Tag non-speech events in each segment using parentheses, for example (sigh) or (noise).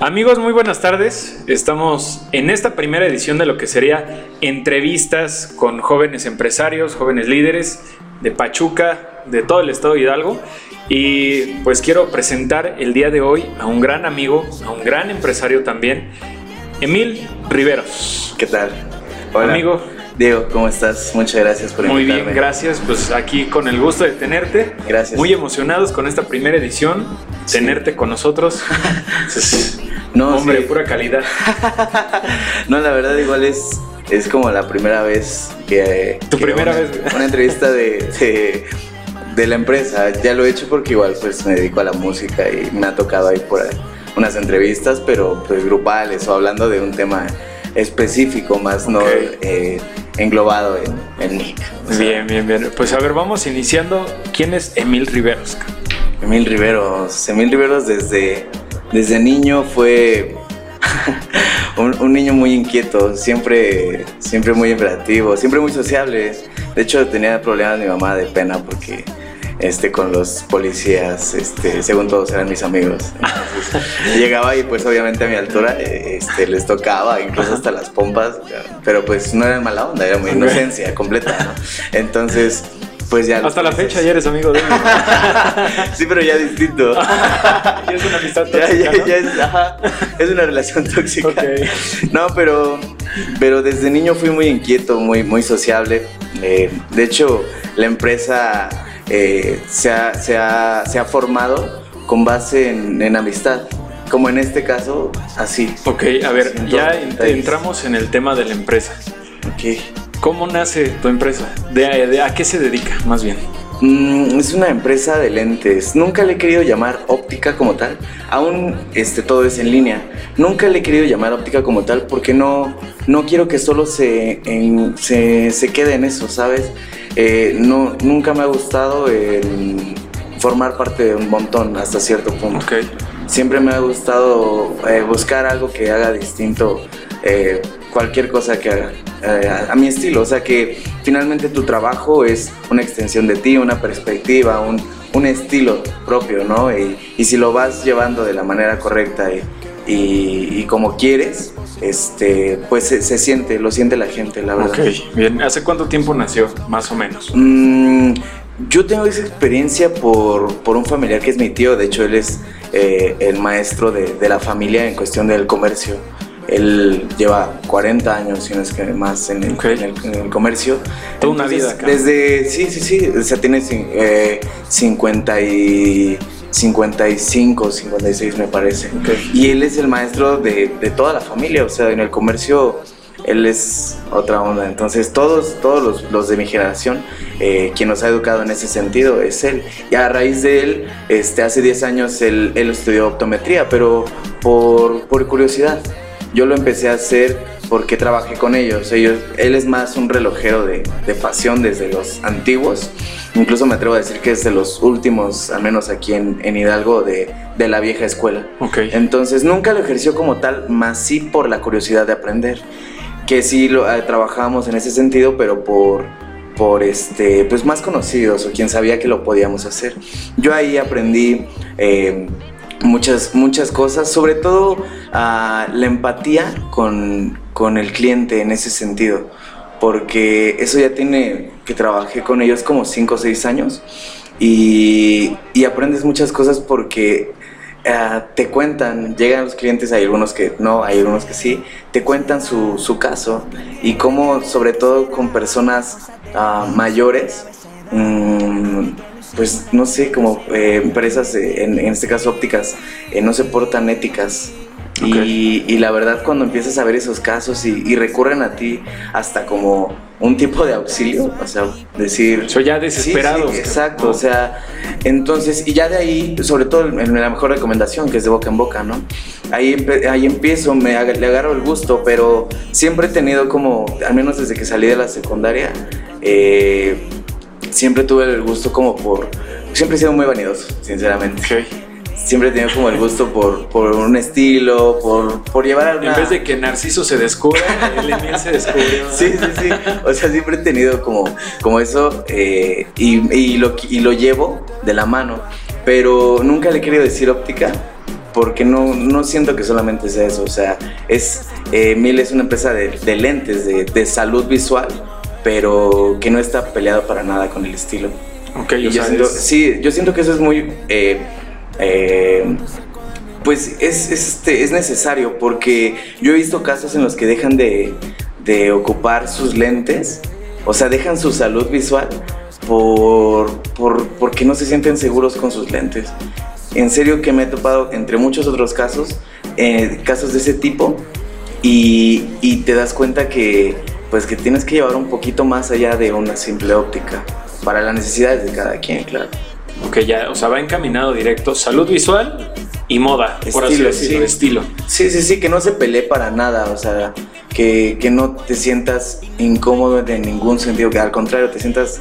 Amigos, muy buenas tardes. Estamos en esta primera edición de lo que sería entrevistas con jóvenes empresarios, jóvenes líderes de Pachuca, de todo el estado de Hidalgo. Y pues quiero presentar el día de hoy a un gran amigo, a un gran empresario también, Emil Riveros. ¿Qué tal? Hola. Amigo. Diego, ¿cómo estás? Muchas gracias por Muy invitarme. bien, gracias. Pues aquí con el gusto de tenerte. Gracias. Muy emocionados con esta primera edición, Sí. tenerte con nosotros. (laughs) No, hombre, sí. pura calidad. (laughs) No, la verdad igual es, es como la primera vez que... Tu que primera una, vez. Una entrevista de, de, de la empresa. Ya lo he hecho porque igual pues me dedico a la música y me ha tocado ahí por ahí unas entrevistas, pero pues grupales o hablando de un tema específico más, no eh, englobado en, en mí. O sea, Bien, bien, bien. Pues a ver, vamos iniciando. ¿Quién es Emil Riveros? Emil Riveros. Emil Riveros desde, desde niño fue (laughs) un, un niño muy inquieto, siempre, siempre muy imperativo, siempre muy sociable. De hecho, tenía problemas mi mamá de pena porque este, con los policías, este, según todos eran mis amigos. Entonces, (laughs) llegaba y pues obviamente a mi altura eh, este, les tocaba, incluso hasta las pompas, pero pues no era mala onda, era muy Ok. inocencia completa, ¿no? Entonces, pues ya... Hasta la fecha ya eres amigo de él. (laughs) Sí, pero ya distinto. (laughs) Ya es una amistad tóxica, ya, es, ajá, es una relación tóxica. No, pero, pero desde niño fui muy inquieto, muy, muy sociable. Eh, de hecho, la empresa eh, se, ha, se, ha, se ha formado con base en, en amistad. Como en este caso, así. Ok, a ver, ya entramos en el tema de la empresa. Ok. ¿Cómo nace tu empresa? ¿De, de- a qué se dedica, más bien? Mm, es una empresa de lentes. Nunca le he querido llamar óptica como tal. Aún este, todo es en línea. Nunca le he querido llamar óptica como tal porque no, no quiero que solo se, en- se, se quede en eso, ¿sabes? Eh, no, nunca me ha gustado el formar parte de un montón hasta cierto punto. Siempre me ha gustado eh, buscar algo que haga distinto eh, cualquier cosa que haga eh, a, mi estilo. O sea que finalmente tu trabajo es una extensión de ti, una perspectiva, un, un estilo propio, ¿no? Y, y si lo vas llevando de la manera correcta y, y- y como quieres, este, pues se, se siente, lo siente la gente, la verdad. Ok, bien. ¿Hace cuánto tiempo nació, más o menos? Mm, yo tengo esa experiencia por, por un familiar que es mi tío, de hecho él es eh, el maestro de, de la familia en cuestión del comercio. Él lleva 40 años, si no es que más, en el, Ok. en el- en el comercio. Toda una vida acá. Desde, sí, sí, sí, o sea, tiene eh, 50 y 55, 56 me parece. Ok. Y él es el maestro de, de toda la familia, o sea, en el comercio él es otra onda. Entonces todos, todos los, los de mi generación, eh, quien nos ha educado en ese sentido es él. Y a raíz de él, este, hace 10 años él, él estudió optometría, pero por, por curiosidad. Yo lo empecé a hacer porque trabajé con ellos. ellos él es más un relojero de, de pasión desde los antiguos. Incluso me atrevo a decir que es de los últimos, al menos aquí en, en Hidalgo, de, de la vieja escuela. Ok. Entonces nunca lo ejerció como tal, más sí por la curiosidad de aprender. Que sí lo eh, trabajábamos en ese sentido, pero por, por este, pues más conocidos o quien sabía que lo podíamos hacer. Yo ahí aprendí eh, muchas, muchas cosas, sobre todo ah, la empatía con, con el cliente en ese sentido. Porque eso ya tiene que trabajé con ellos como 5 o 6 años y, aprendes muchas cosas porque ah, te cuentan, llegan los clientes, hay algunos que no, hay algunos que sí, te cuentan su, su caso y cómo, sobre todo con personas ah, mayores, mm, pues no sé, como eh, empresas, eh, en, en este caso ópticas, eh, no se portan éticas. Y, y la verdad cuando empiezas a ver esos casos y, y recurren a ti hasta como un tipo de auxilio, o sea, decir... Soy ya desesperado. sí, exacto, o sea, entonces, y ya de ahí, sobre todo en la mejor recomendación, que es de boca en boca, ¿no? Ahí, empe- ahí empiezo, me, ag- le agarro el gusto, pero siempre he tenido como, al menos desde que salí de la secundaria, eh, siempre tuve el gusto como por, siempre he sido muy vanidoso, sinceramente. Ok. Siempre he tenido como el gusto por, por un estilo, por, por llevar alguna... En vez de que Narciso se descubra, (laughs) el Emil se descubrió. Sí, sí, sí. O sea, siempre he tenido como, como eso eh, y, y lo, y lo llevo de la mano. Pero nunca le he querido decir óptica porque no, no siento que solamente sea eso, o sea, es, eh, Mil es una empresa de, de lentes, de, de, salud visual, pero que no está peleado para nada con el estilo. Ok, yo siento, Sí, yo siento que eso es muy... Eh, eh, pues es, este, es necesario porque yo he visto casos en los que dejan de, de ocupar sus lentes, o sea, dejan su salud visual por, por, porque no se sienten seguros con sus lentes. En serio que me he topado entre muchos otros casos, eh, casos de ese tipo, y, y, te das cuenta que, pues, que tienes que llevar un poquito más allá de una simple óptica, para las necesidades de cada quien, claro. Ok, ya, o sea, va encaminado directo, salud visual y moda, estilo, por así decirlo, sí. estilo. Sí, sí, sí, que no se pelee para nada, o sea, que, que no te sientas incómodo en ningún sentido, que al contrario te sientas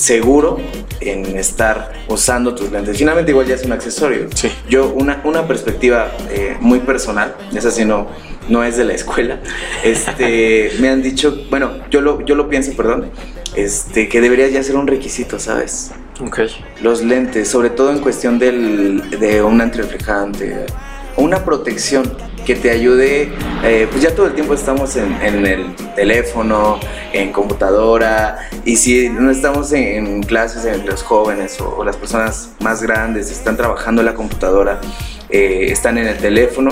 seguro en estar usando tus lentes. Finalmente igual ya es un accesorio. Sí. Yo, una, una perspectiva eh, muy personal, esa sí no, no es de la escuela, este, (laughs) me han dicho, bueno, yo lo, yo lo pienso, perdón, este, que debería ya ser un requisito, ¿sabes? Ok. Los lentes, sobre todo en cuestión del, de un antirreflejante, una protección que te ayude, eh, pues ya todo el tiempo estamos en, el teléfono, en computadora, y si no estamos en, clases en los jóvenes o, las personas más grandes están trabajando en la computadora, eh, están en el teléfono,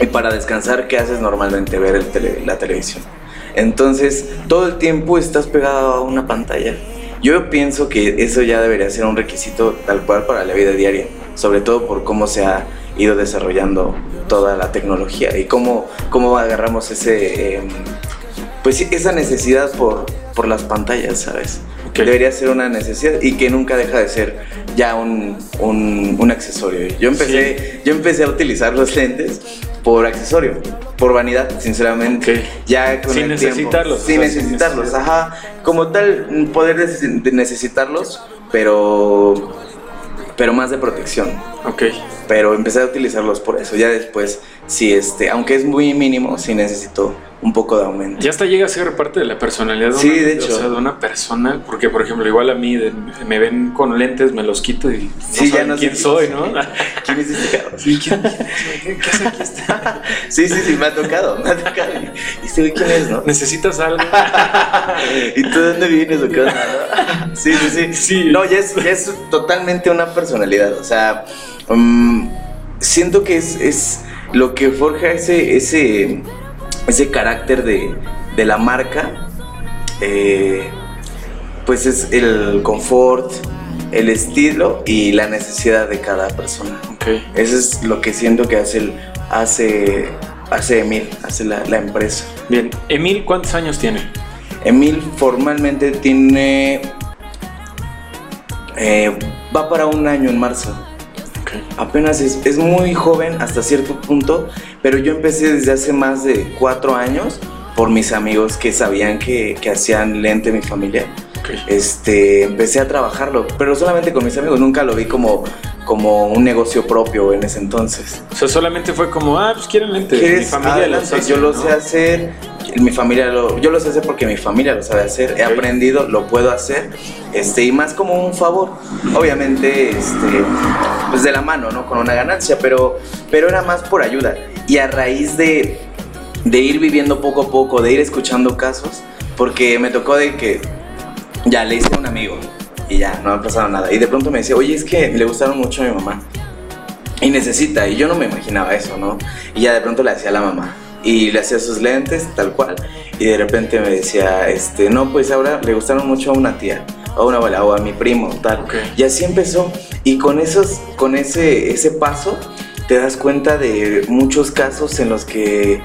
y para descansar, ¿qué haces normalmente? Ver la televisión. Entonces, todo el tiempo estás pegado a una pantalla. Yo pienso que eso ya debería ser un requisito tal cual para la vida diaria, sobre todo por cómo se ha ido desarrollando toda la tecnología y cómo, cómo agarramos ese, eh, pues esa necesidad por, por las pantallas, ¿sabes? Okay. Debería ser una necesidad y que nunca deja de ser ya un, un, un accesorio. Yo empecé, sí. yo empecé a utilizar los lentes por accesorio, por vanidad, sinceramente. Okay. Ya con sin el necesitarlos. Tiempo, sin necesitarlos, ajá. Como tal, poder necesitarlos, pero pero más de protección. Ok. Pero empecé a utilizarlos por eso. Ya después, sí, este, aunque es muy mínimo, sí necesito un poco de aumento. Ya hasta llega a ser parte de la personalidad de, sí, una, de, hecho. O sea, de una persona, porque por ejemplo, igual a mí de, me ven con lentes, me los quito y no sí, ya no quién sé soy, ¿no? (laughs) ¿Quién es este cabrón? Sí, ¿quién, ¿qué, ¿qué hace aquí está? (laughs) Sí, sí, sí, me ha tocado, me ha tocado. ¿Y este quién es, no? ¿Necesitas algo? (laughs) ¿Y tú de dónde vienes o qué onda? Sí, sí, sí, sí. No, ya es, ya es totalmente una personalidad, o sea, um, siento que es, es lo que forja ese, ese ese carácter de, de la marca, eh, pues es el confort, el estilo y la necesidad de cada persona. Okay. Eso es lo que siento que hace, el, hace, hace Emil, hace la, la, empresa. Bien, Emil, ¿cuántos años tiene? Emil formalmente tiene... Eh, va para un año en marzo. Apenas es, es, muy joven hasta cierto punto, pero yo empecé desde hace más de cuatro años por mis amigos que sabían que, que hacían lente mi familia. Okay. Este, empecé a trabajarlo, pero solamente con mis amigos, nunca lo vi como, como un negocio propio en ese entonces. O sea, solamente fue como, ah, pues quieren lentes, mi familia los hace, yo lo ¿no? sé hacer, mi familia lo, yo lo sé hacer porque mi familia lo sabe hacer, okay. he aprendido, lo puedo hacer, este, y más como un favor, obviamente, este, pues de la mano, ¿no? Con una ganancia, pero, pero era más por ayuda. Y a raíz de, de ir viviendo poco a poco, de ir escuchando casos, porque me tocó de que ya le hice a un amigo y ya, no ha pasado nada. Y de pronto me decía, oye, es que le gustaron mucho a mi mamá y necesita, y yo no me imaginaba eso, ¿no? Y ya de pronto le hacía a la mamá y le hacía sus lentes, tal cual. Y de repente me decía, este, no, pues ahora le gustaron mucho a una tía, a una abuela, o a mi primo, tal. Okay. Y así empezó. Y con, esos, con ese, ese paso te das cuenta de muchos casos en los que,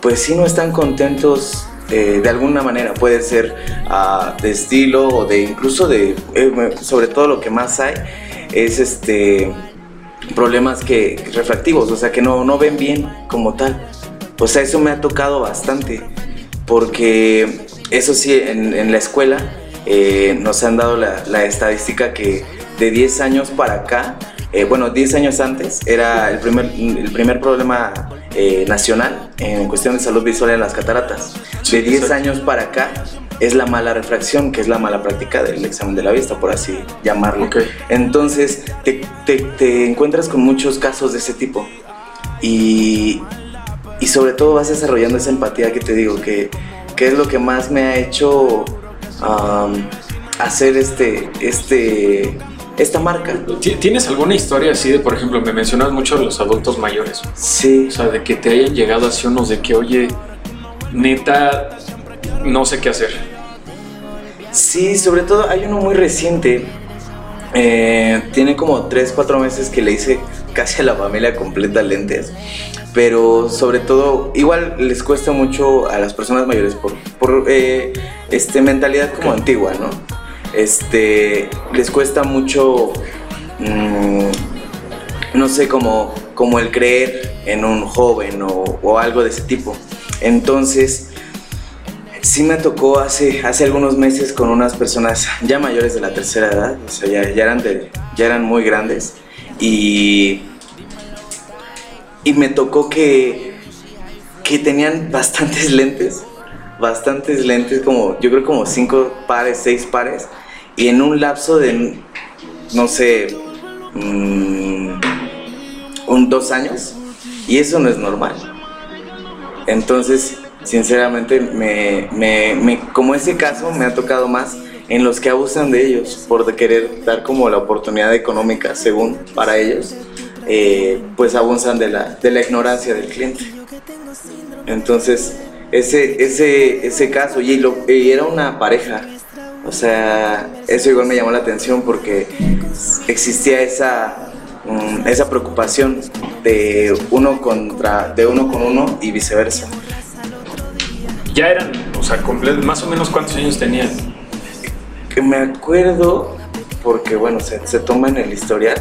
pues sí, no están contentos eh, de alguna manera. Puede ser uh, de estilo o de incluso de, eh, sobre todo lo que más hay, es este problemas que refractivos, o sea, que no, no ven bien como tal. O sea, eso me ha tocado bastante, porque eso sí, en, la escuela eh, nos han dado la, la, estadística que de 10 años para acá, bueno, 10 años antes, era el primer, el primer problema eh, nacional en cuestión de salud visual en las cataratas. Sí, de 10 exacto. años para acá, es la mala refracción, que es la mala práctica del examen de la vista, por así llamarlo. Entonces te, te- te encuentras con muchos casos de ese tipo y, y sobre todo vas desarrollando esa empatía que te digo, que, que es lo que más me ha hecho am, hacer este, este, esta marca. ¿Ti- ¿Tienes alguna historia así de, por ejemplo, me mencionas mucho de los adultos mayores? Sí, O sea, de que te hayan llegado así unos de que, oye, neta, no sé qué hacer. sí, sobre todo hay uno muy reciente. eh, tiene como 3, 4 meses que le hice casi a la familia completa lentes. Pero sobre todo, igual les cuesta mucho a las personas mayores por, por eh, este, mentalidad como antigua, ¿no? Este, les cuesta mucho, mm, no sé, como, como el creer en un joven o, o algo de ese tipo. Entonces, sí me tocó hace, hace algunos meses con unas personas ya mayores de la tercera edad, o sea, ya, ya eran, de, ya eran muy grandes. Y, y me tocó que, que tenían bastantes lentes, bastantes lentes, como yo creo como cinco pares, seis pares, y en un lapso de, no sé, mm, un dos años, y eso no es normal. Entonces, sinceramente, me, me- me- como ese caso me ha tocado más en los que abusan de ellos por querer dar como la oportunidad económica, según para ellos, eh, pues abusan de la, de la ignorancia del cliente. Entonces, ese, ese, ese caso, y, lo- y era una pareja, o sea, eso igual me llamó la atención porque existía esa, mm, esa preocupación de uno, contra, de uno con uno y viceversa. Ya eran, o sea, más o menos cuántos años tenían. Que me acuerdo, porque bueno, se, se toma en el historial,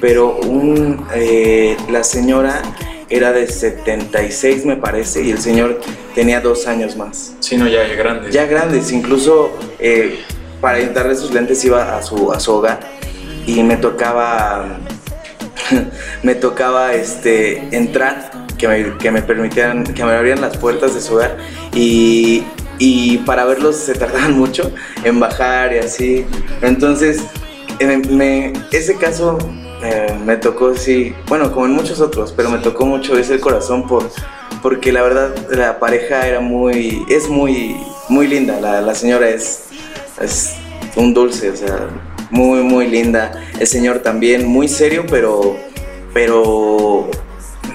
pero un, eh, la señora era de 76 me parece y el señor tenía dos años más. Sí, no, ya, ya grandes. Ya grandes, incluso eh, para darle sus lentes iba a su, a su hogar y me tocaba, (laughs) me tocaba este, entrar, que me, que me permitieran, que me abrieran las puertas de su hogar y, y para verlos se tardaban (laughs) mucho en bajar y así. Entonces, eh, me- ese caso eh, me tocó, sí, bueno, como en muchos otros, pero me tocó mucho ese corazón por, porque la verdad la pareja era muy, es muy, muy linda, la, la señora es, es un dulce, o sea, muy, muy linda, el señor también, muy serio, pero, pero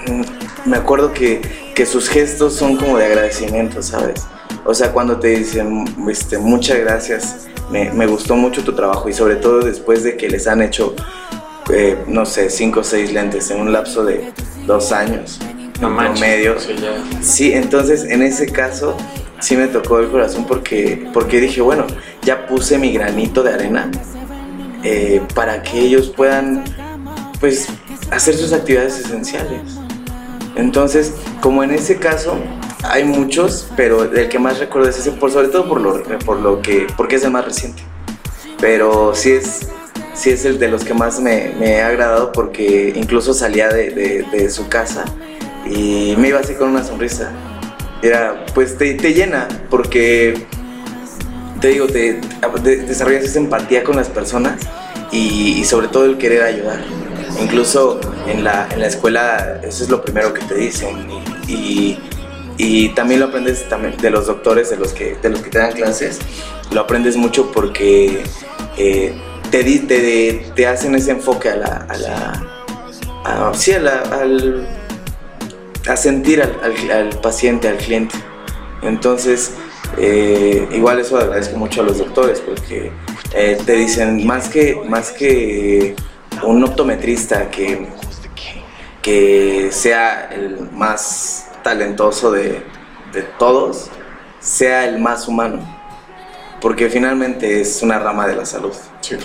mm, me acuerdo que, que sus gestos son como de agradecimiento, ¿sabes? O sea, cuando te dicen, este, muchas gracias, me, me gustó mucho tu trabajo y sobre todo después de que les han hecho, eh, no sé, cinco o seis lentes en un lapso de dos años, no manches. promedio. Sí, entonces en ese caso sí me tocó el corazón porque, porque dije, bueno, ya puse mi granito de arena eh, para que ellos puedan, pues, hacer sus actividades esenciales. Entonces, como en ese caso, hay muchos, pero el que más recuerdo es ese, por, sobre todo por lo, por lo que, porque es el más reciente. Pero sí es, sí es el de los que más me, me ha agradado porque incluso salía de, de- su casa y me iba así con una sonrisa. Era, pues te, te llena porque, te digo, te, de- desarrollas esa empatía con las personas y, sobre todo el querer ayudar. Incluso en la, en la escuela eso es lo primero que te dicen y, y- y también lo aprendes también de los doctores, de los que, de los que te dan clases, lo aprendes mucho porque eh, te, hacen ese enfoque a la... A la sí, al, a sentir al, al- al paciente, al cliente. Entonces, eh, igual eso agradezco mucho a los doctores porque eh, te dicen, más que, más que un optometrista que, que sea el más talentoso de, de todos, sea el más humano. Porque finalmente es una rama de la salud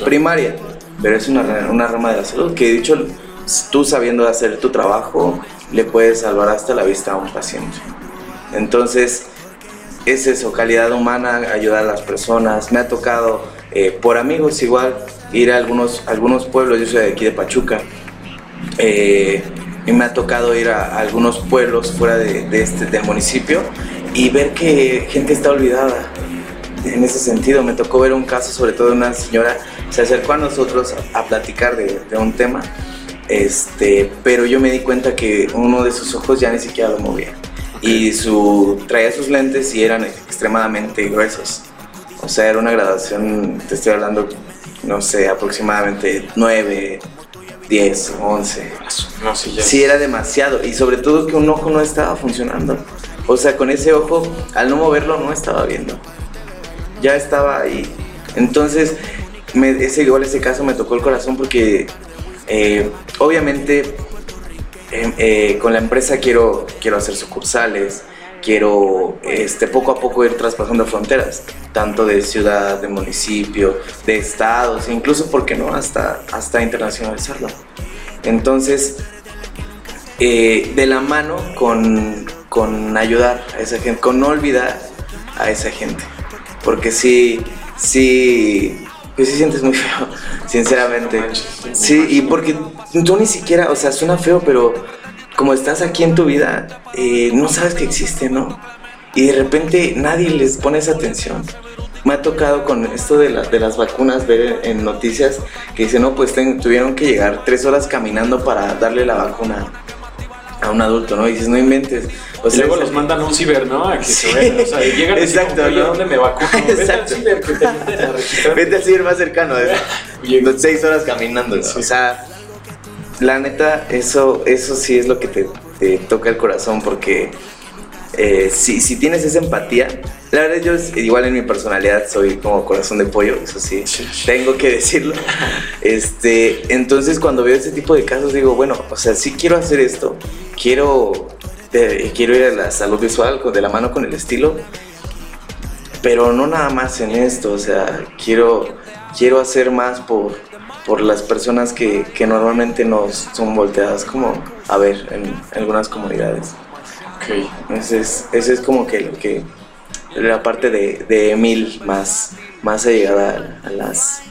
Primaria, pero es una, una rama de la salud que, dicho, tú sabiendo hacer tu trabajo, le puedes salvar hasta la vista a un paciente. Entonces, es eso, calidad humana, ayudar a las personas. Me ha tocado, eh, por amigos igual, ir a algunos, algunos pueblos, yo soy de aquí de Pachuca, eh, y me ha tocado ir a, algunos pueblos fuera de este, del municipio y ver que gente está olvidada. En ese sentido. Me tocó ver un caso, sobre todo de una señora, se acercó a nosotros a, platicar de, de, un tema, este, pero yo me di cuenta que uno de sus ojos ya ni siquiera lo movía. Y su, traía sus lentes y eran extremadamente gruesos. O sea, era una graduación, te estoy hablando, no sé, aproximadamente 9, 10, 11. No, sí, ya. sí, era demasiado. Y sobre todo que un ojo no estaba funcionando. O sea, con ese ojo, al no moverlo, no estaba viendo. Ya estaba ahí. Entonces, ese, igual ese caso me tocó el corazón porque eh, obviamente em, eh, con la empresa quiero, quiero hacer sucursales, quiero este, poco a poco ir traspasando fronteras, tanto de ciudad, de municipio, de estados, incluso, ¿por qué no?, hasta, hasta internacionalizarlo. Entonces, eh, de la mano con, con ayudar a esa gente, con no olvidar a esa gente. Porque sí, sí, pues sí sientes muy feo, (laughs) sinceramente. Sí, y porque tú ni siquiera, o sea, suena feo, pero como estás aquí en tu vida, eh, no sabes que existe, ¿no? Y de repente nadie les pone esa atención. Me ha tocado con esto de, de las vacunas ver en noticias que dicen, no, pues tuvieron que llegar tres horas caminando para darle la vacuna a un adulto, ¿no? Y dices, no inventes. O sea, y luego los mandan a un ciber, ¿no? A que se vean, o sea, llegan Exacto, así como, ¿no? ¿dónde me vacuno? (laughs) Vete al ciber que te (laughs) Vete al ciber más cercano, (laughs) ¿eh? seis horas caminando, O sea, la neta, eso, eso sí es lo que te, te toca el corazón porque eh, si, si, tienes esa empatía, la verdad yo igual en mi personalidad soy como corazón de pollo, eso sí, tengo que decirlo. (laughs) Este, entonces cuando veo ese tipo de casos digo, bueno, o sea, sí quiero hacer esto, quiero, quiero ir a la salud visual de la mano con el estilo, pero no nada más en esto, o sea, quiero, quiero hacer más por, por las personas que, que normalmente nos son volteadas como a ver en algunas comunidades. Ok. Ese es, ese es como que lo que. La parte de, de Emil más, más allegada a, las.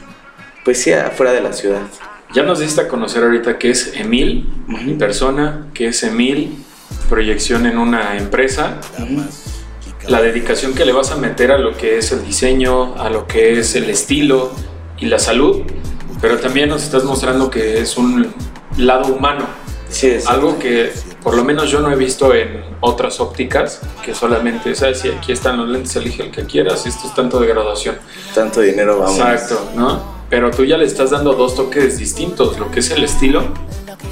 Pues sí, afuera de la ciudad. Ya nos diste a conocer ahorita qué es Emil, mi persona, qué es Emil, proyección en una empresa. La dedicación que le vas a meter a lo que es el diseño, a lo que es el estilo y la salud, pero también nos estás mostrando que es un lado humano. Sí, es algo que por lo menos yo no he visto en otras ópticas que solamente, ¿sabes? Si aquí están los lentes, elige el que quieras, esto es tanto de graduación. Tanto dinero vamos. Exacto, ¿no? Pero tú ya le estás dando dos toques distintos, lo que es el estilo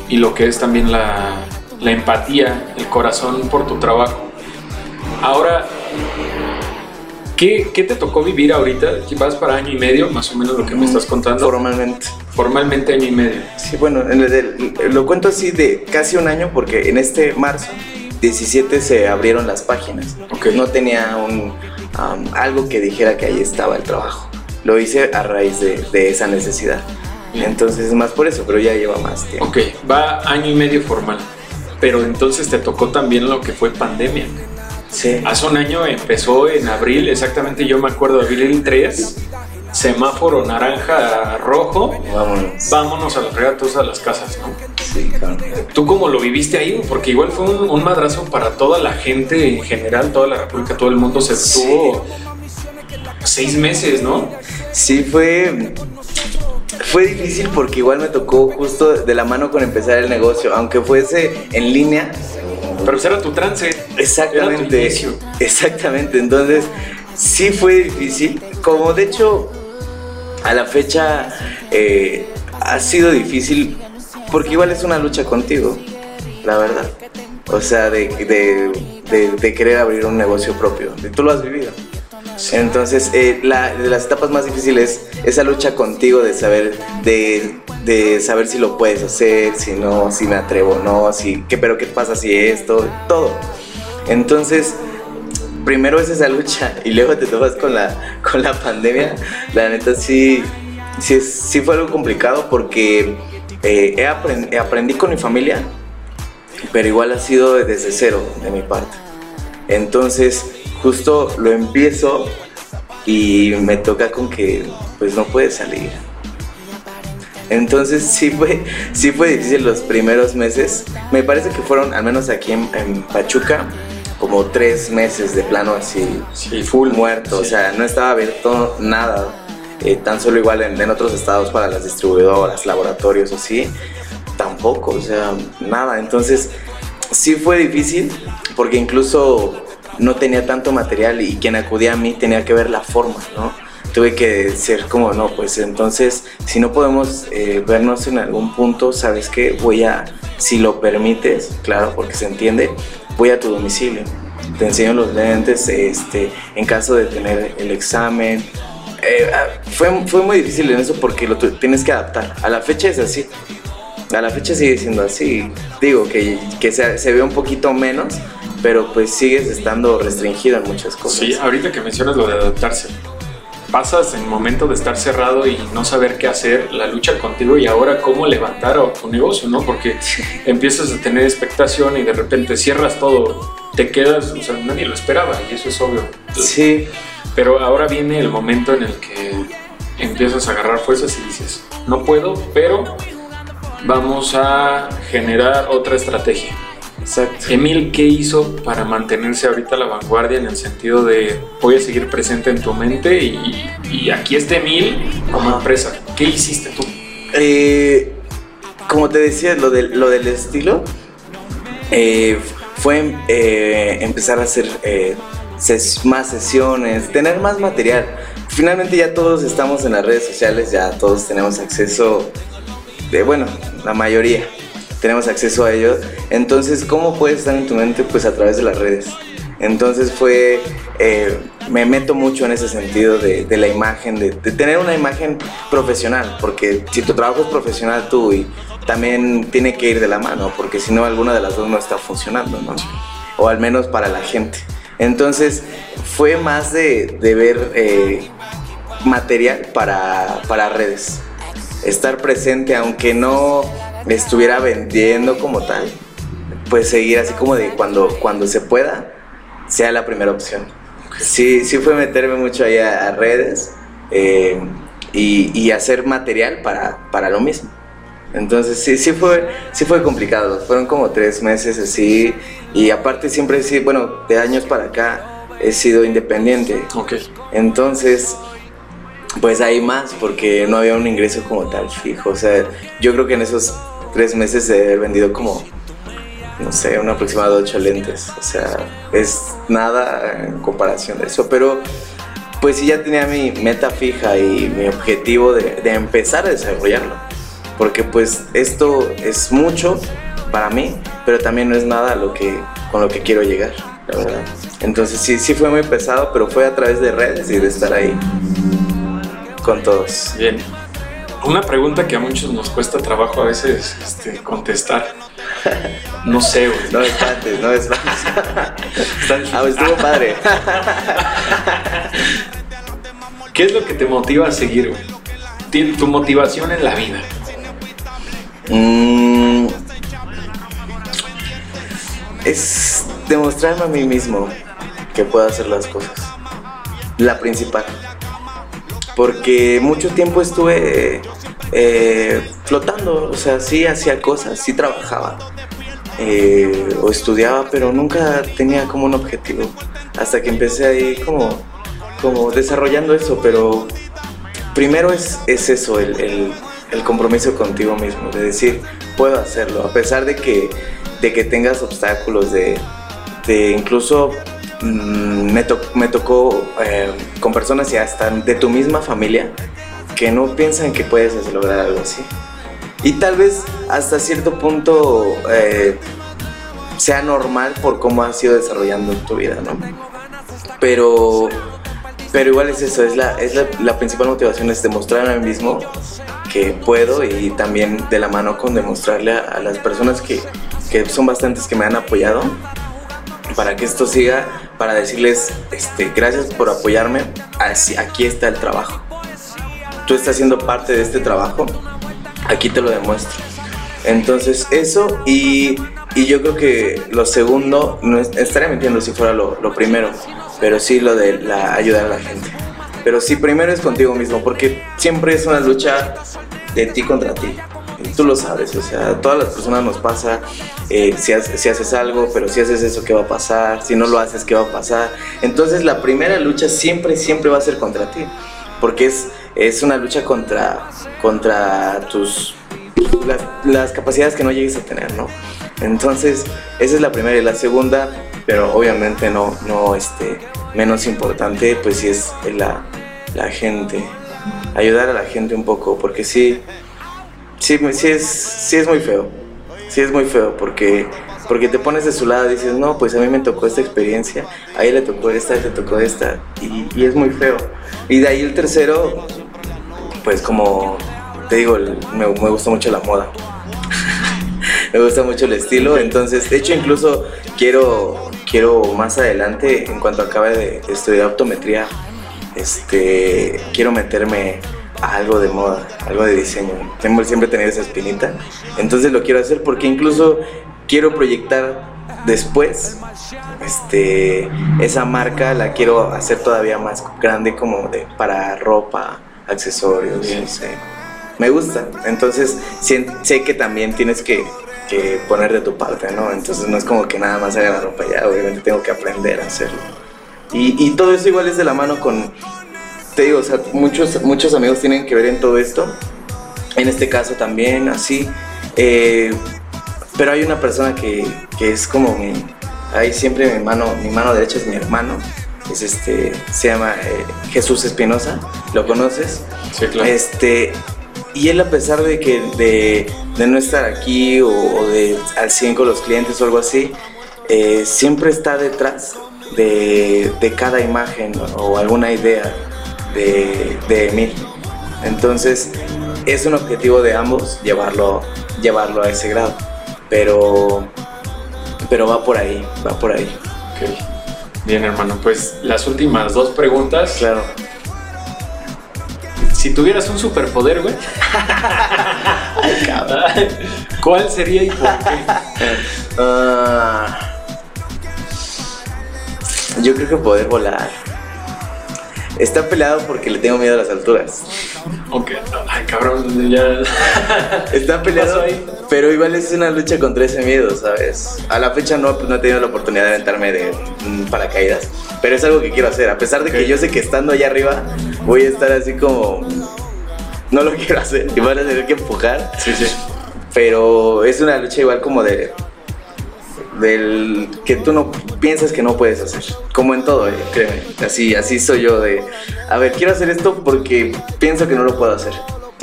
y lo que es también la, la empatía, el corazón por tu trabajo. Ahora, ¿Qué, ¿Qué, te tocó vivir ahorita? Vas para año y medio, más o menos lo que me estás contando. Formalmente. Formalmente año y medio. Sí, bueno, lo cuento así de casi un año porque en este marzo 17 se abrieron las páginas. Okay. No tenía un, algo que dijera que ahí estaba el trabajo. Lo hice a raíz de, de esa necesidad. Entonces es más por eso, pero ya lleva más tiempo. Ok, va año y medio formal. Pero entonces te tocó también lo que fue pandemia. Hace un año empezó en abril, exactamente yo me acuerdo, abril 3, semáforo naranja rojo, vámonos, vámonos a la fregada todos a las casas, ¿no? Sí, claro. ¿Tú cómo lo viviste ahí? Porque igual fue un, madrazo para toda la gente en general, toda la República, todo el mundo se estuvo seis meses, ¿no? Sí, fue fue difícil porque igual me tocó justo de la mano con empezar el negocio, aunque fuese en línea, pero era tu trance. Exactamente. exactamente. Entonces, sí fue difícil. Como de hecho, a la fecha eh, ha sido difícil porque igual es una lucha contigo, la verdad. O sea, de, de querer abrir un negocio propio. Tú lo has vivido. Entonces, eh, la, de las etapas más difíciles esa lucha contigo de saber, de, saber si lo puedes hacer, si no, si me atrevo o no, si, ¿qué, pero qué pasa si esto, todo. Entonces, primero es esa lucha y luego te tomas con la, con la pandemia. La neta sí, sí, fue algo complicado porque eh, aprendí con mi familia, pero igual ha sido desde cero de mi parte. Entonces, justo lo empiezo y me toca con que pues no puede salir. Entonces sí fue, sí fue difícil los primeros meses. Me parece que fueron, al menos aquí en, Pachuca, como tres meses de plano así Sí, full. muerto, o sea, no estaba abierto nada, eh, tan solo igual en, en otros estados para las distribuidoras, laboratorios o así, tampoco, o sea, nada, entonces sí fue difícil porque incluso no tenía tanto material y quien acudía a mí tenía que ver la forma, ¿no? Tuve que ser como, no, pues entonces, si no podemos eh, vernos en algún punto, ¿sabes qué? Voy a, si lo permites, claro, porque se entiende, voy a tu domicilio. Te enseño los lentes, este, en caso de tener el examen. Eh, ah, fue, fue muy difícil en eso porque lo tienes que adaptar. A la fecha es así. A la fecha sigue siendo así. Digo que, que se, se ve un poquito menos, pero pues sigues estando restringido en muchas cosas. Sí, ahorita que mencionas lo de adaptarse, pasas en el momento de estar cerrado y no saber qué hacer, la lucha contigo y ahora cómo levantar a tu negocio, ¿no? Porque empiezas a tener expectación y de repente cierras todo, te quedas, o sea, nadie lo esperaba y eso es obvio. Sí, Pero ahora viene el momento en el que empiezas a agarrar fuerzas y dices, no puedo, pero vamos a generar otra estrategia. Exacto. Emil, ¿qué hizo para mantenerse ahorita a la vanguardia en el sentido de voy a seguir presente en tu mente y, y aquí está Emil como Ajá. empresa? ¿Qué hiciste tú? Eh, como te decía, lo, del- lo del estilo eh, fue eh, empezar a hacer ses- más sesiones, tener más material. Finalmente ya todos estamos en las redes sociales, ya todos tenemos acceso, de, bueno, la mayoría tenemos acceso a ello. Entonces, ¿cómo puedes estar en tu mente? Pues a través de las redes. Entonces fue, eh, me meto mucho en ese sentido de, la imagen, de, de tener una imagen profesional, porque si tu trabajo es profesional tú y también tiene que ir de la mano, porque si no alguna de las dos no está funcionando, ¿no? O al menos para la gente. Entonces fue más de, de ver eh, material para, para redes, estar presente aunque no estuviera vendiendo como tal, pues seguir así como de cuando, cuando se pueda, sea la primera opción. Sí, sí fue meterme mucho ahí a, a redes eh, y, y hacer material para, para lo mismo. Entonces sí, sí fue, sí fue complicado, fueron como tres meses así y aparte siempre sí, bueno, de años para acá he sido independiente. Ok. Entonces, pues hay más porque no había un ingreso como tal fijo. O sea, yo creo que en esos tres meses he vendido como, no sé, un aproximado de ocho lentes. O sea, es nada en comparación de eso. Pero, pues sí, ya tenía mi meta fija y mi objetivo de, de empezar a desarrollarlo. Porque pues esto es mucho para mí, pero también no es nada lo que, con lo que quiero llegar, la verdad. Entonces sí, sí fue muy pesado, pero fue a través de redes y de estar ahí con todos. Bien. Una pregunta que a muchos nos cuesta trabajo a veces este, contestar. No sé, güey. No es no es fácil. Ah, pues estuvo padre. ¿Qué es lo que te motiva a seguir, güey? Tu motivación en la vida. Mm, es demostrarme a mí mismo que puedo hacer las cosas. La principal. Porque mucho tiempo estuve eh, flotando, o sea, sí hacía cosas, sí trabajaba eh, o estudiaba, pero nunca tenía como un objetivo. Hasta que empecé ahí como, como desarrollando eso, pero primero es, es eso, el, el- el compromiso contigo mismo, de decir, puedo hacerlo, a pesar de que, de que tengas obstáculos, de, de incluso mm, me, to- me tocó eh, con personas y hasta de tu misma familia que no piensan que puedes lograr algo así. Y tal vez hasta cierto punto eh, sea normal por cómo has ido desarrollando tu vida, ¿no? Pero, pero igual es eso, es la, es la, principal motivación, es demostrarme a mí mismo que puedo y también de la mano con demostrarle a, a las personas que, que son bastantes que me han apoyado para que esto siga, para decirles este, gracias por apoyarme, así, aquí está el trabajo. Tú estás siendo parte de este trabajo, aquí te lo demuestro. Entonces eso y, y yo creo que lo segundo, no es- estaría mintiendo si fuera lo, lo primero, pero sí lo de la, ayudar a la gente. Pero sí, primero es contigo mismo, porque siempre es una lucha de ti contra ti. tú lo sabes, o sea, todas las personas nos pasa, eh, si, si, haces algo, pero si haces eso, ¿qué va a pasar? Si no lo haces, ¿qué va a pasar? Entonces la primera lucha siempre, siempre va a ser contra ti, porque es, es una lucha contra, contra tus, las, las capacidades que no llegues a tener, ¿no? Entonces, esa es la primera y la segunda, pero obviamente no, no este, menos importante, pues sí es la, la gente, ayudar a la gente un poco, porque sí, sí, sí, es, sí es muy feo, sí es muy feo, porque, porque te pones de su lado y dices, no, pues a mí me tocó esta experiencia, a él le tocó esta, le tocó esta, y, y es muy feo. Y de ahí el tercero, pues como te digo, me, me gusta mucho la moda. (laughs) me gusta mucho el estilo, entonces, de hecho incluso quiero, quiero más adelante, en cuanto acabe de estudiar optometría, este, quiero meterme a algo de moda, algo de diseño. Tengo siempre tenido esa espinita. Entonces lo quiero hacer porque incluso quiero proyectar después este, esa marca la quiero hacer todavía más grande como de para ropa, accesorios, no sé. Me gusta. Entonces sé que también tienes que, que poner de tu parte, ¿no? Entonces no es como que nada más haga la ropa ya, obviamente tengo que aprender a hacerlo. Y, y, todo eso igual es de la mano con, te digo, o sea, muchos, muchos amigos tienen que ver en todo esto. En este caso también, así. Eh, pero hay una persona que, que, es como mi, ahí siempre mi mano, mi mano derecha es mi hermano. Es este, se llama eh, Jesús Espinosa, ¿lo conoces? Sí, claro. Este, y él a pesar de que de, de no estar aquí o, o, de al 100 con los clientes o algo así, eh, siempre está detrás de, de cada imagen o alguna idea de, de Emil. Entonces es un objetivo de ambos llevarlo, llevarlo a ese grado. Pero, pero va por ahí, va por ahí. Okay. Bien, hermano, pues las últimas dos preguntas. Claro. Si tuvieras un superpoder, güey. (laughs) Ay, ¿Cuál sería y por qué? Uh, (laughs) yo creo que poder volar. Está peleado porque le tengo miedo a las alturas. Ok, ay cabrón, ya. Está peleado ahí. Pero igual es una lucha contra ese miedo, ¿sabes? A la fecha no, no he tenido la oportunidad de aventarme de mm, paracaídas. Pero es algo que quiero hacer. A pesar de que yo sé que estando allá arriba voy a estar así como. No lo (laughs) quiero hacer. Y van a tener que empujar. Sí, sí. Pero es una lucha igual como de del que tú no piensas que no puedes hacer. Como en todo, eh, créeme. Así, así soy yo de, a ver, quiero hacer esto porque pienso que no lo puedo hacer.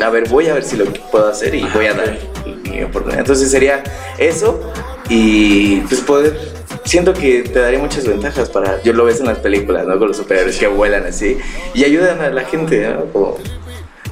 A ver, voy a ver si lo puedo hacer y voy a dar mi oportunidad. Entonces sería eso y pues poder... Siento que te daría muchas ventajas para... Yo lo ves en las películas, ¿no? Con los superhéroes que vuelan así y ayudan a la gente, ¿no? Como,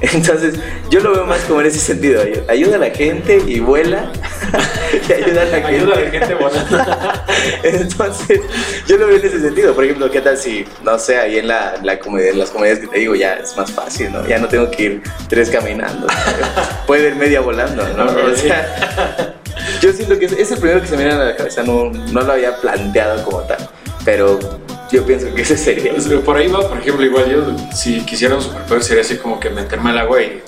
(laughs) entonces, yo lo veo más como en ese sentido. Ayuda a la gente y vuela. (laughs) (laughs) y ayuda a la gente. Ayuda gente volando. (laughs) Entonces, yo lo veo en ese sentido. Por ejemplo, ¿qué tal si, no sé, ahí en, la, la comedia, en las comedias que te digo, ya es más fácil, ¿no? Ya no tengo que ir tres caminando. (laughs) Puedo ir media volando, ¿no? O sea, yo siento que es el primero que se me viene a la cabeza. No, no lo había planteado como tal. Pero yo pienso que ese sería. Por ahí va, por ejemplo, igual yo, si quisiera un superpoder, sería así como que meterme al agua y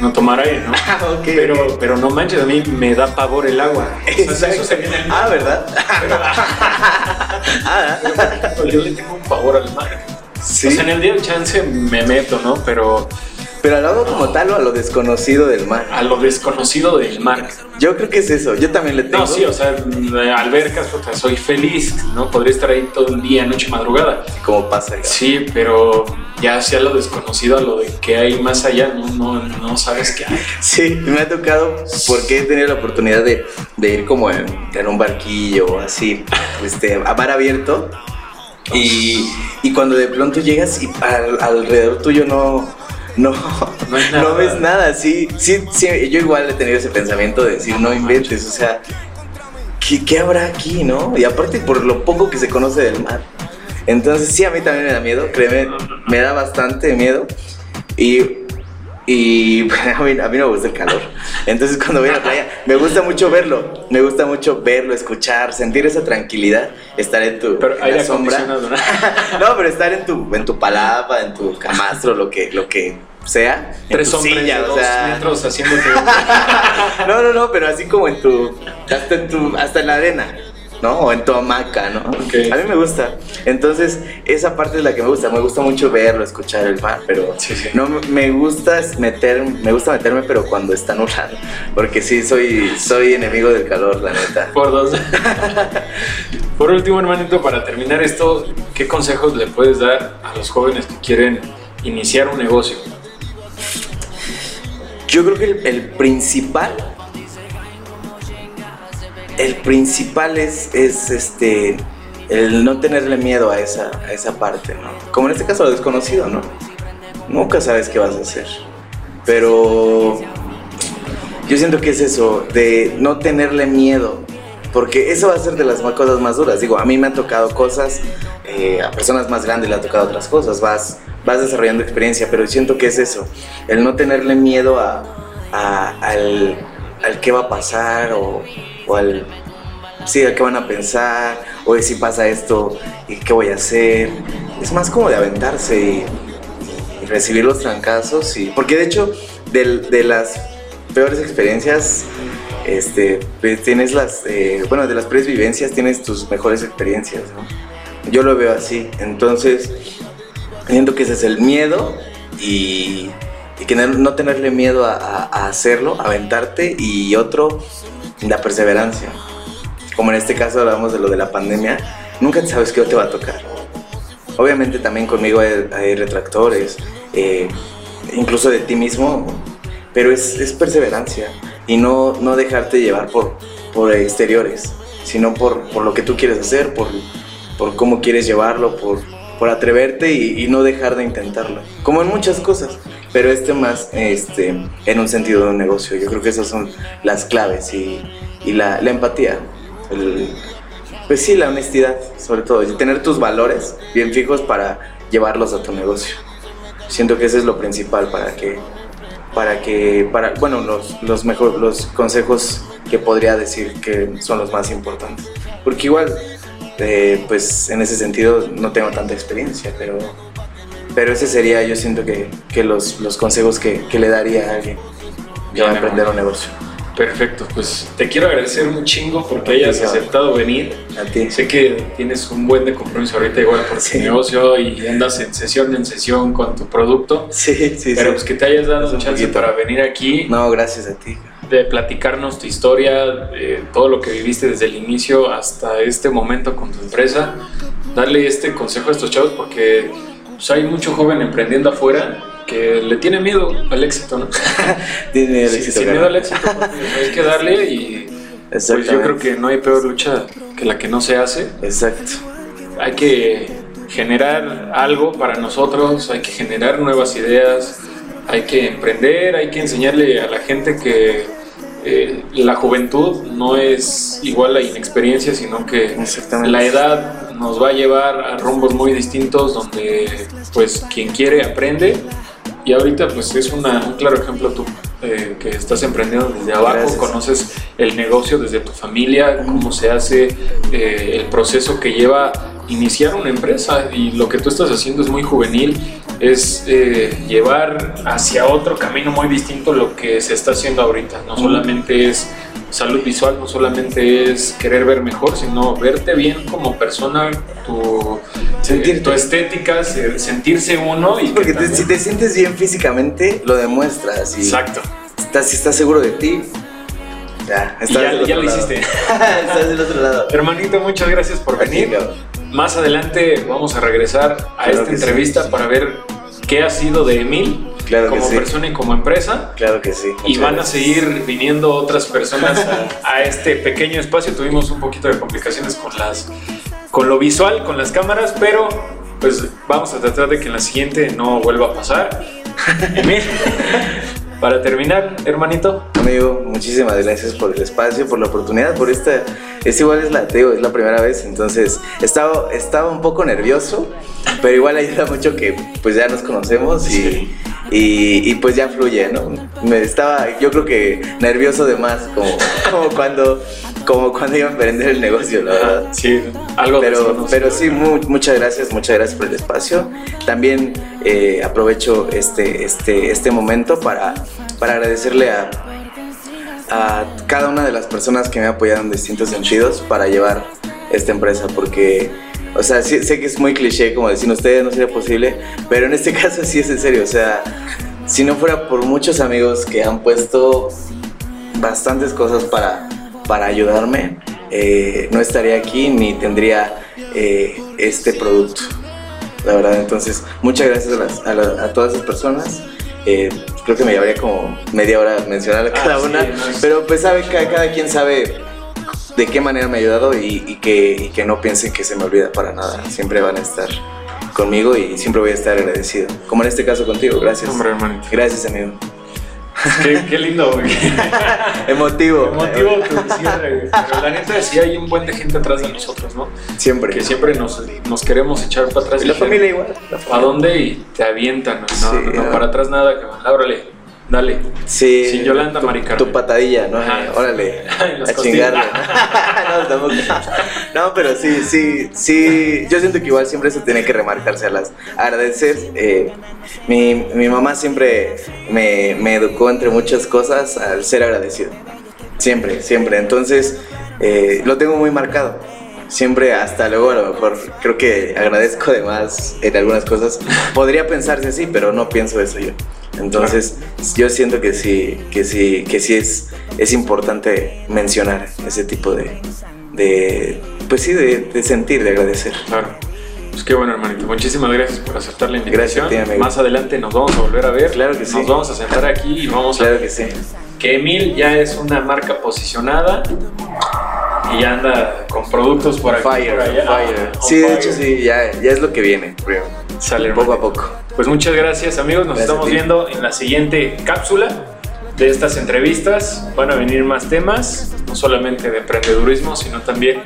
no tomar aire, ¿no? (laughs) Ah, okay, pero, pero no manches, a mí me da pavor el agua. O sea, eso sería el ah, ¿verdad? Pero, (laughs) (laughs) ah, pero, yo le tengo un pavor al mar. Sí. O sea, en el día de chance me meto, ¿no? Pero. Pero al agua como tal o a lo desconocido del mar. A lo desconocido del mar. Yo creo que es eso. Yo también le tengo. No, sí, o sea, albercas, puta, soy feliz, ¿no? Podría estar ahí todo el día, noche, madrugada. Como pasa. Sí, pero ya sea lo desconocido a lo de que hay más allá, no, no, no sabes qué hay. (laughs) Sí, me ha tocado porque he tenido la oportunidad de, de ir como en, en, un barquillo así, este, a mar abierto. Y, y cuando de pronto llegas y al, alrededor tuyo no, no, no, nada. no, ves nada, sí, sí, sí, yo igual he tenido ese pensamiento de decir, no, no inventes, o sea, ¿qué, ¿qué, habrá aquí, no? Y aparte por lo poco que se conoce del mar. Entonces sí, a mí también me da miedo, créeme, me da bastante miedo. Y, y (laughs) a, mí, a mí no me gusta el calor. Entonces cuando voy a la playa, me gusta mucho verlo, me gusta mucho verlo, escuchar, sentir esa tranquilidad, estar en tu pero en la sombra. ¿no? (laughs) no, pero estar en tu, en tu palapa, en tu camastro, lo que, lo que sea. Tres hombres de dos metros haciéndote. (laughs) no, no, no, pero así como en tu. Hasta en tu. Hasta en la arena. ¿No? O en tu hamaca, ¿no? A mí me gusta. Entonces, esa parte es la que me gusta. Me gusta mucho verlo, escuchar el mar, pero no me gusta meter, me gusta meterme, pero cuando está nublado. Porque sí, soy, soy enemigo del calor, la neta. (laughs) Por dos. Por último, hermanito, para terminar esto, ¿qué consejos le puedes dar a los jóvenes que quieren iniciar un negocio? Yo creo que el principal el principal es, es este, el no tenerle miedo a esa, a esa parte, ¿no? Como en este caso lo desconocido, ¿no? Nunca sabes qué vas a hacer. Pero yo siento que es eso, de no tenerle miedo. Porque eso va a ser de las cosas más duras. Digo, a mí me han tocado cosas, eh, a personas más grandes le han tocado otras cosas. Vas, vas desarrollando experiencia, pero siento que es eso, el no tenerle miedo a, al, al qué va a pasar o, o al, sí, al qué van a pensar, o de si pasa esto, y qué voy a hacer. Es más como de aventarse y, recibir los trancazos, y, porque de hecho, de, las peores experiencias, este, pues, tienes las, eh, bueno, de las peores vivencias tienes tus mejores experiencias, ¿no? Yo lo veo así, entonces, siento que ese es el miedo y, que no tenerle miedo a hacerlo, aventarte, y otro, la perseverancia. Como en este caso hablamos de lo de la pandemia, nunca sabes qué te va a tocar. Obviamente también conmigo hay, retractores, eh, incluso de ti mismo, pero es, es, perseverancia y no, no dejarte llevar por, por exteriores, sino por, por lo que tú quieres hacer, por, por cómo quieres llevarlo, por, por atreverte y, y, no dejar de intentarlo. Como en muchas cosas pero este más este, en un sentido de un negocio. Yo creo que esas son las claves y, y la, la, empatía. pues sí, la honestidad, sobre todo, y tener tus valores bien fijos para llevarlos a tu negocio. Siento que ese es lo principal para que, para que, para, bueno, los, los, mejor, los consejos que podría decir que son los más importantes. Porque igual, eh, pues en ese sentido no tengo tanta experiencia, pero pero ese sería, yo siento que, que los, los, consejos que, que, le daría a alguien que va a emprender un negocio. Perfecto, pues te quiero agradecer un chingo porque hayas aceptado venir. A ti. Sé que tienes un buen de compromiso ahorita igual por tu negocio y andas en sesión en sesión con tu producto. Sí, sí, Pero pues que te hayas dado un chance para venir aquí. No, gracias a ti. De platicarnos tu historia, todo lo que viviste desde el inicio hasta este momento con tu empresa. Darle este consejo a estos chavos porque pues hay mucho joven emprendiendo afuera que le tiene miedo al éxito, ¿no? (laughs) tiene (laughs) miedo al éxito. miedo al éxito, hay que (laughs) darle y pues yo creo que no hay peor lucha que la que no se hace. Exacto. Hay que generar algo para nosotros, hay que generar nuevas ideas, hay que emprender, hay que enseñarle a la gente que eh, la juventud no es igual a inexperiencia, sino que la edad nos va a llevar a rumbos muy distintos donde pues quien quiere aprende. Y ahorita pues es un claro ejemplo tú eh, que estás emprendiendo desde abajo, conoces el negocio desde tu familia, cómo se hace eh, el proceso que lleva iniciar una empresa y lo que tú estás haciendo es muy juvenil, es eh, llevar hacia otro camino muy distinto lo que se está haciendo ahorita, no solamente es salud visual no solamente es querer ver mejor, sino verte bien como persona, tu, eh, tu estética, sentirse uno. Y Porque si te sientes bien físicamente, lo demuestras. Exacto. Estás, si estás seguro de ti, ya, ya, lo hiciste. (laughs) estás del otro lado. Hermanito, muchas gracias por venir. Más adelante vamos a regresar a esta entrevista para ver qué ha sido de Emil como persona y como empresa. Claro que sí. Y van a seguir viniendo otras personas (laughs) a, este pequeño espacio. Tuvimos un poquito de complicaciones con las con lo visual, con las cámaras, pero pues vamos a tratar de que en la siguiente no vuelva a pasar. (laughs) Emil, para terminar, hermanito. Amigo, muchísimas gracias por el espacio, por la oportunidad, por esta... Es igual es la, es la primera vez, entonces estaba, estaba un poco nervioso, pero igual ayuda mucho que pues ya nos conocemos y, y, pues ya fluye, ¿no? Me estaba, yo creo que nervioso de más, como, como cuando como cuando iba a emprender el negocio, la verdad. Sí, algo Pero, pero sí, mu- muchas gracias, muchas gracias por el espacio. También eh, aprovecho este, este, este momento para, para agradecerle a, a cada una de las personas que me apoyaron en distintos sentidos para llevar esta empresa, porque, o sea, sí- sé que es muy cliché como decir ustedes no sería posible, pero en este (laughs) caso sí es en serio, o sea, si no fuera por muchos amigos que han puesto bastantes cosas para, para ayudarme, eh, no estaría aquí ni tendría eh, este producto. La verdad, entonces, muchas gracias a, las- a la- a todas esas personas. Eh, creo que me llevaría como media hora mencionar a cada Ah, sí, una, no es- pero pues sabe, cada, cada quien sabe de qué manera me ha ayudado y, y que, y que no piensen que se me olvida para nada. Siempre van a estar conmigo y siempre voy a estar agradecido. Como en este caso contigo, gracias. Hombre, hermanito. Gracias, amigo. Qué, qué lindo, güey. (laughs) Emotivo. Emotivo tu cierre. Pero la neta, sí hay un buen de gente atrás de nosotros, ¿no? Siempre. Que siempre nos, nos queremos echar para atrás. Y la familia igual. la ¿A dónde? Y te avientan, ¿no? Sí, no, no, no. para atrás nada, cabrón. Ábrale, dale. Sí. Yolanda tu, tu patadilla, ¿no? Ajá. Órale. (laughs) A chingarle. (laughs) (laughs) no, no, pero sí, sí, sí. Yo siento que igual siempre eso tiene que remarcarse a las agradecer. eh, mi, mi mamá siempre me, me educó entre muchas cosas al ser agradecido. Siempre, siempre. Entonces, eh, lo tengo muy marcado. Siempre, hasta luego, a lo mejor creo que agradezco de más en algunas cosas. Podría pensarse así, pero no pienso eso yo. Entonces, yo siento que sí, que sí, que sí es, es importante mencionar ese tipo de, de pues sí, de, de sentir, de agradecer. Claro. Pues qué bueno, hermanito. Muchísimas gracias por aceptar la Gracias invitación. a ti, amigo. Más adelante nos vamos a volver a ver. Claro que sí. Nos vamos a sentar aquí y vamos a Claro que sí. que Emil ya es una marca posicionada y ya anda con productos por aquí Fire, por allá. fire. On Sí, de fire. hecho sí, ya, ya es lo que viene, creo. Sale, Poco a poco. Pues muchas gracias, amigos. Nos Gracias estamos viendo en la siguiente cápsula de estas entrevistas. Van a venir más temas, no solamente de emprendedurismo, sino también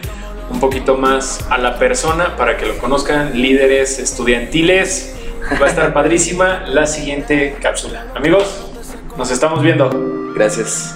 un poquito más a la persona para que lo conozcan, líderes estudiantiles. Va a estar (laughs) padrísima la siguiente cápsula. Amigos, nos estamos viendo. Gracias.